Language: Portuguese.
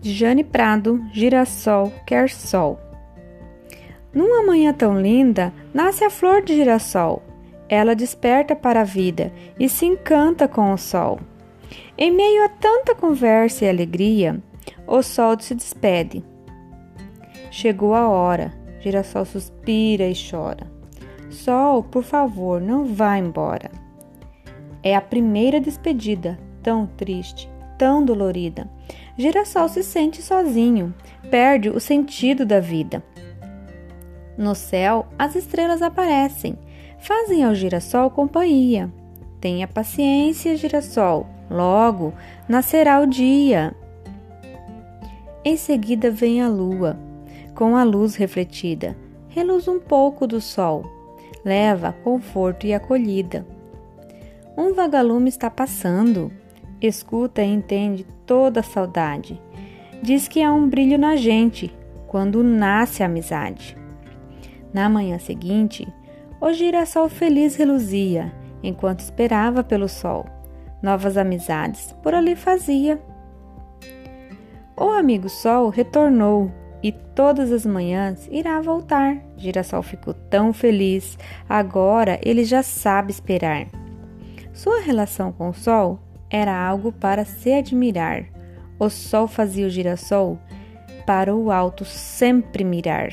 de Jane Prado, Girassol quer sol. Numa manhã tão linda, nasce a flor de girassol. Ela desperta para a vida e se encanta com o sol. Em meio a tanta conversa e alegria, o sol se despede. Chegou a hora, girassol suspira e chora. Sol, por favor, não vá embora. É a primeira despedida, tão triste, tão dolorida. Girassol se sente sozinho, perde o sentido da vida. No céu, as estrelas aparecem, fazem ao girassol companhia. Tenha paciência, girassol, logo nascerá o dia. Em seguida vem a lua, com a luz refletida, reluz um pouco do sol, leva conforto e acolhida. Um vagalume está passando, escuta e entende toda saudade. Diz que há um brilho na gente quando nasce a amizade. Na manhã seguinte, o girassol feliz reluzia, enquanto esperava pelo sol. Novas amizades por ali fazia. O amigo Sol retornou e todas as manhãs irá voltar. Girassol ficou tão feliz, agora ele já sabe esperar. Sua relação com o Sol era algo para se admirar. O Sol fazia o girassol para o alto sempre mirar.